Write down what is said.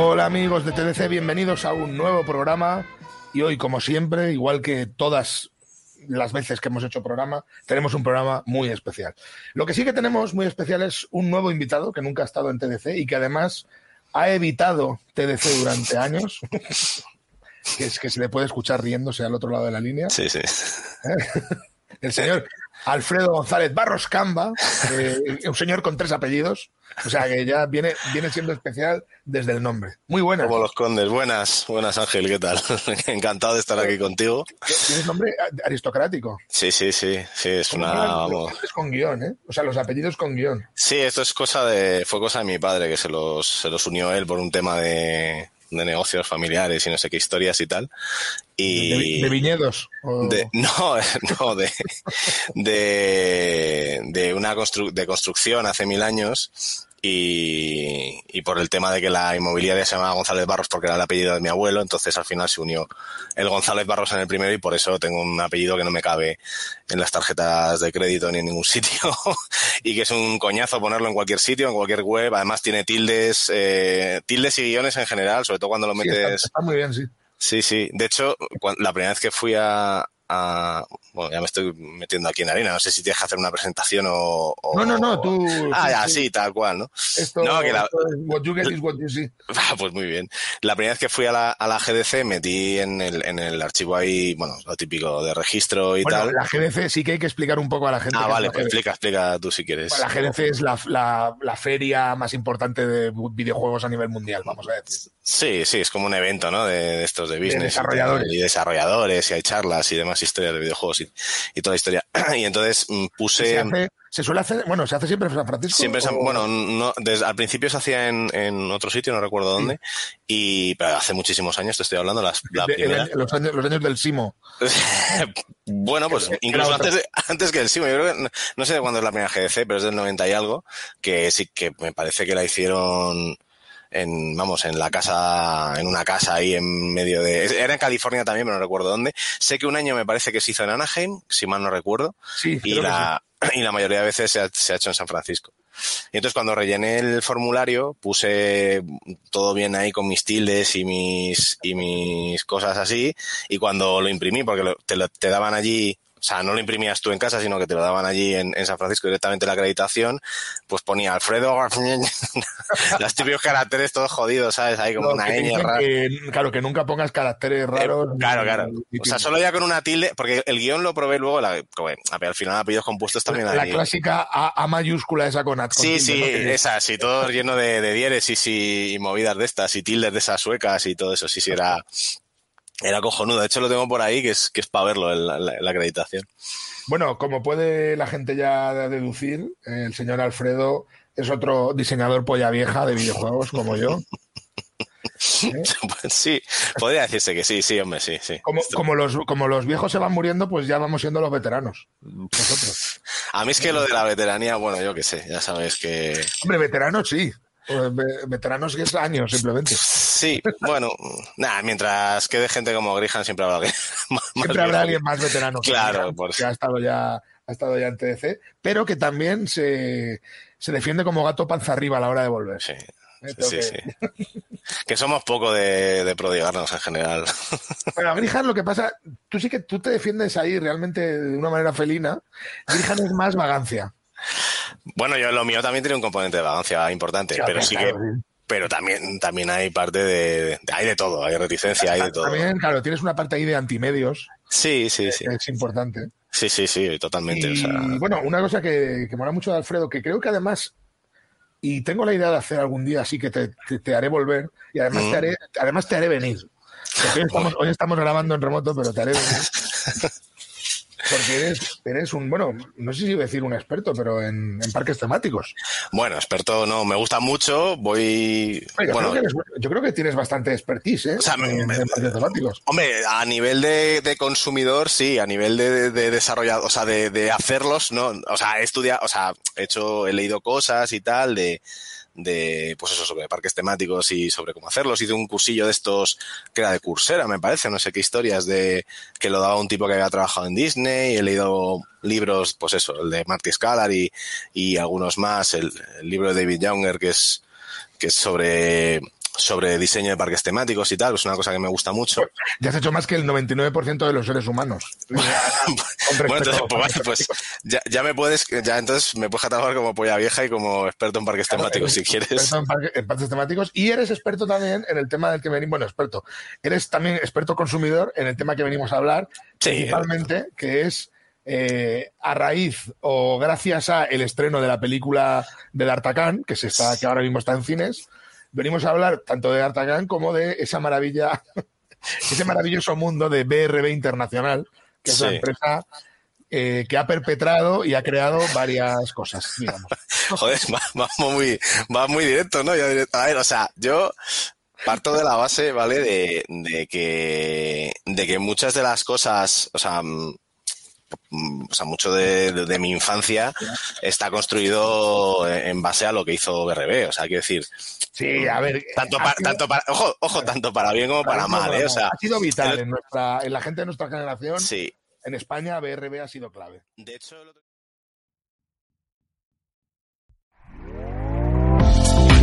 Hola amigos de TDC, bienvenidos a un nuevo programa y hoy como siempre, igual que todas las veces que hemos hecho programa, tenemos un programa muy especial. Lo que sí que tenemos muy especial es un nuevo invitado que nunca ha estado en TDC y que además ha evitado TDC durante años, que es que se le puede escuchar riéndose al otro lado de la línea. Sí, sí. El señor Alfredo González Barros Camba, eh, un señor con tres apellidos, o sea que ya viene, viene siendo especial desde el nombre. Muy buenas. Como los condes. Buenas, buenas Ángel, ¿qué tal? Encantado de estar aquí contigo. Tienes nombre aristocrático. Sí, sí, sí, sí, es una, vamos. Con guion, ¿eh? O sea, los apellidos con guion. Sí, esto es cosa de, fue cosa de mi padre que se los, se los unió él por un tema de, de negocios familiares y no sé qué historias y tal. Y De, de viñedos. o- de- no, no, de, de, de una constru- de construcción hace mil años y, y por el tema de que la inmobiliaria se llamaba González Barros porque era el apellido de mi abuelo, entonces al final se unió el González Barros en el primero y por eso tengo un apellido que no me cabe en las tarjetas de crédito ni en ningún sitio y que es un coñazo ponerlo en cualquier sitio, en cualquier web, además tiene tildes, eh, tildes y guiones en general, sobre todo cuando lo Sí, está, metes... está muy bien, sí. Sí, sí. De hecho, la primera vez que fui a, a- Bueno, ya me estoy metiendo aquí en arena. No sé si tienes que hacer una presentación o... o- No, no, no, tú. Ah, sí, ya, sí. tal cual, ¿no? Esto, No, que la- esto es what you get is what you see. Ah, pues muy bien. La primera vez que fui a la, a la GDC metí en el, en el archivo ahí, bueno, lo típico de registro y Bueno, tal. la GDC sí que hay que explicar un poco a la gente. Ah, vale, pues explica, explica tú si quieres. Bueno, la GDC es la, la- la feria más importante de videojuegos a nivel mundial, vamos a decir. Sí, sí, es como un evento, ¿no? De, de estos de business. desarrolladores. Y, desarrolladores, y hay charlas y demás historias de videojuegos y, y toda la historia. Y entonces mm, puse... Se, hace- se suele hacer, bueno, se hace siempre en San Francisco. Siempre, bueno, no, desde, al principio se hacía en, en otro sitio, no recuerdo dónde, y pero hace muchísimos años te estoy hablando, las, la de- el primera. año- los, años, los años del Simo. bueno, pues incluso antes, antes que el Simo, yo creo que, no, no sé de cuándo es la primera GDC, pero es del 90 y algo, que sí que me parece que la hicieron en, vamos, en la casa, en una casa ahí en medio de, era en California también, pero no recuerdo dónde. Sé que un año me parece que se hizo en Anaheim, si mal no recuerdo, Sí, y la, y la mayoría de veces se ha, se ha hecho en San Francisco. Y entonces cuando rellené el formulario puse todo bien ahí con mis tildes y mis, y mis cosas así. Y cuando lo imprimí, porque lo- te, lo- te daban allí, o sea, no lo imprimías tú en casa, sino que te lo daban allí en, en San Francisco directamente la acreditación, pues ponía Alfredo, los típicos caracteres todos jodidos, ¿sabes? Ahí como No, una ñ rara. que, claro, que nunca pongas caracteres raros. Eh, Claro, ni- claro. ni- O sea, solo ya con una tilde, porque el guion lo probé luego, la, al final apellidos compuestos también la, la hay. clásica A, A mayúscula esa con, con Sí, tilde, sí, esa, sí, todo lleno de, de diéresis y, y movidas de estas, y tildes de esas suecas y todo eso, sí, sí, era, era cojonudo. De hecho, lo tengo por ahí, que es, que es para verlo, el- la, la acreditación. Bueno, como puede la gente ya deducir, el señor Alfredo es otro diseñador polla vieja de videojuegos como yo. Pues sí, podría decirse que sí, sí, hombre, sí, sí. Como, como, los, como los viejos se van muriendo, pues ya vamos siendo los veteranos. Nosotros. A mí es que lo de la veteranía, bueno, yo qué sé, ya sabes que... Hombre, veteranos sí. Pues, ve- Veteranos que es años, simplemente. Sí, bueno, nada, mientras quede gente como Grihan siempre habrá alguien más Siempre habrá alguien más veterano. Claro, por que ha estado ya ha estado ya en TDC, pero que también se, se defiende como gato panza arriba a la hora de volver. Sí, sí, que- sí. Que somos poco de, de prodigarnos en general. Bueno, Grihan lo que pasa, tú sí que tú te defiendes ahí realmente de una manera felina. Grihan es más vagancia. Bueno, yo lo mío también tiene un componente de vagancia importante, pero sí claro, que, sí. Pero también, también hay parte de, hay de todo, hay reticencia, hay de todo. También, claro, tienes una parte ahí de antimedios Sí, sí, sí, es importante. sí, sí, sí, totalmente. Y o sea, bueno, una cosa que, que mola mucho de Alfredo, que creo que además, y tengo la idea de hacer algún día así que te, te- te haré volver y además, Mm. te haré, además te haré venir. Hoy, estamos, hoy estamos grabando en remoto, pero te haré venir. Porque eres, eres un, bueno, no sé si decir un experto, pero en, en parques temáticos. bueno, experto no, me gusta mucho, voy, bueno, creo que eres- yo creo que tienes bastante expertise ¿eh? O sea, me- en, me- en parques temáticos. Hombre, a nivel de, de consumidor, sí, a nivel de, de desarrollador, o sea, de, de hacerlos, no, o sea, he estudiado, o sea, he hecho, he leído cosas y tal de, de, pues eso, sobre parques temáticos y sobre cómo hacerlos. Hice un cursillo de estos que era de Coursera, me parece, no sé qué historias de, que lo daba un tipo que había trabajado en Disney, he leído libros, pues eso, el de Marty Scalar y, algunos más, el, el libro de David Younger que es, que es sobre, sobre diseño de parques temáticos y tal, es una cosa que me gusta mucho. Ya has hecho más que el 99% de los seres humanos. Bueno, entonces, pues, pues ya, ya me puedes, ya entonces me puedes catalogar como polla vieja y como experto en parques temáticos, si Eres quieres. Experto en, parque- en parques temáticos y eres experto también en el tema del que venimos, bueno, experto, eres también experto consumidor en el tema que venimos a hablar, Sí. principalmente, que es eh, a raíz o gracias a el estreno de la película de D'Artagnan, que se está, que ahora mismo está en cines, venimos a hablar tanto de D'Artagnan como de esa maravilla, ese maravilloso mundo de BRB Internacional, que es la Sí. empresa eh, que ha perpetrado y ha creado varias cosas, digamos. Joder, va- vamos muy, va muy directo, ¿no? A ver, o sea, yo parto de la base, ¿vale? De, de que, de que muchas de las cosas, o sea, mm, o sea, mucho de, de- de mi infancia está construido en base a lo que hizo BRB, o sea, quiero decir, Sí, a ver. tanto para, sido- tanto para, ojo, ojo, tanto para bien como para mal, ¿eh? O sea, ha sido vital el- en, nuestra, en la gente de nuestra generación. sí. En España, BRB ha sido clave. De hecho,